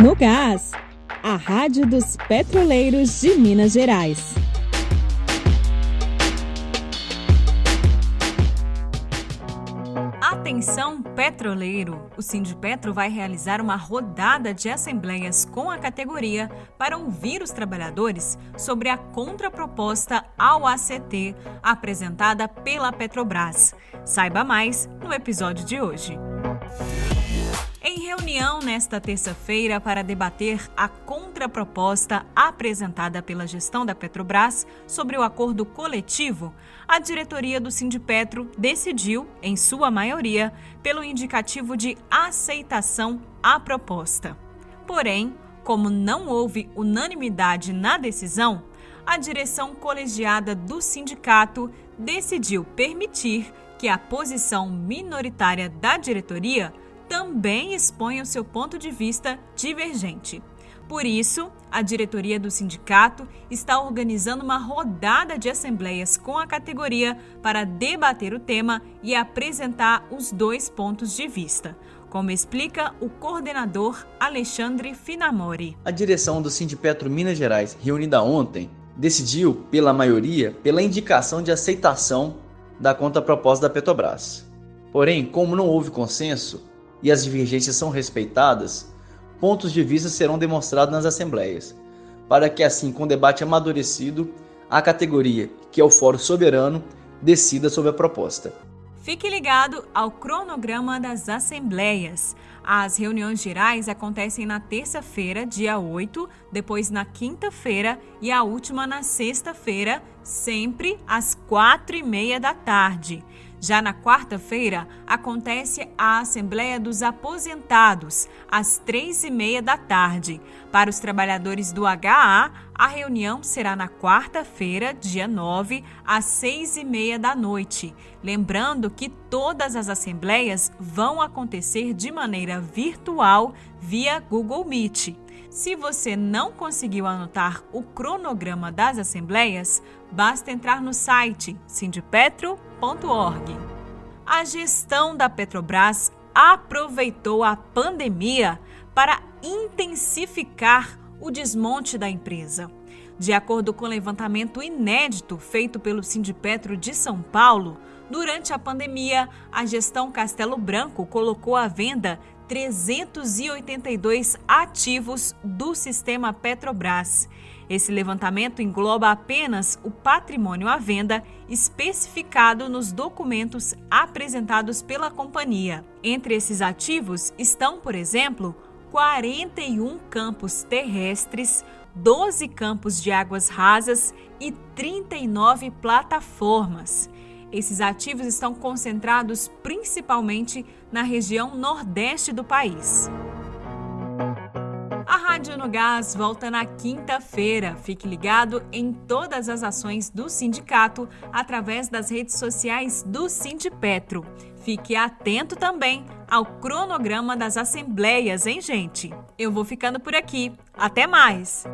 No Gás, a Rádio dos Petroleiros de Minas Gerais. Atenção petroleiro! O Sindipetro vai realizar uma rodada de assembleias com a categoria para ouvir os trabalhadores sobre a contraproposta ao ACT apresentada pela Petrobras. Saiba mais no episódio de hoje reunião nesta terça-feira para debater a contraproposta apresentada pela gestão da Petrobras sobre o acordo coletivo, a diretoria do Sindipetro decidiu, em sua maioria, pelo indicativo de aceitação à proposta. Porém, como não houve unanimidade na decisão, a direção colegiada do sindicato decidiu permitir que a posição minoritária da diretoria também expõe o seu ponto de vista divergente. Por isso, a diretoria do sindicato está organizando uma rodada de assembleias com a categoria para debater o tema e apresentar os dois pontos de vista, como explica o coordenador Alexandre Finamori. A direção do Sindipetro Minas Gerais, reunida ontem, decidiu, pela maioria, pela indicação de aceitação da contraproposta da Petrobras. Porém, como não houve consenso, e as divergências são respeitadas, pontos de vista serão demonstrados nas assembleias, para que assim, com debate amadurecido, a categoria, que é o Fórum Soberano, decida sobre a proposta. Fique ligado ao cronograma das assembleias. As reuniões gerais acontecem na terça-feira, dia 8, depois na quinta-feira e a última na sexta-feira, sempre às quatro e meia da tarde. Já na quarta-feira, acontece a Assembleia dos Aposentados, às três e meia da tarde. Para os trabalhadores do HA, a reunião será na quarta-feira, dia 9, às seis e meia da noite. Lembrando que todas as assembleias vão acontecer de maneira virtual via Google Meet. Se você não conseguiu anotar o cronograma das assembleias, basta entrar no site A gestão da Petrobras aproveitou a pandemia para intensificar o desmonte da empresa. De acordo com o levantamento inédito feito pelo Sindipetro de São Paulo, durante a pandemia, a gestão Castelo Branco colocou à venda 382 ativos do sistema Petrobras. Esse levantamento engloba apenas o patrimônio à venda especificado nos documentos apresentados pela companhia. Entre esses ativos estão, por exemplo, 41 campos terrestres, 12 campos de águas rasas e 39 plataformas. Esses ativos estão concentrados principalmente na região nordeste do país. Rádio no Gás volta na quinta-feira. Fique ligado em todas as ações do sindicato através das redes sociais do Sindipetro. Fique atento também ao cronograma das assembleias, hein, gente? Eu vou ficando por aqui. Até mais!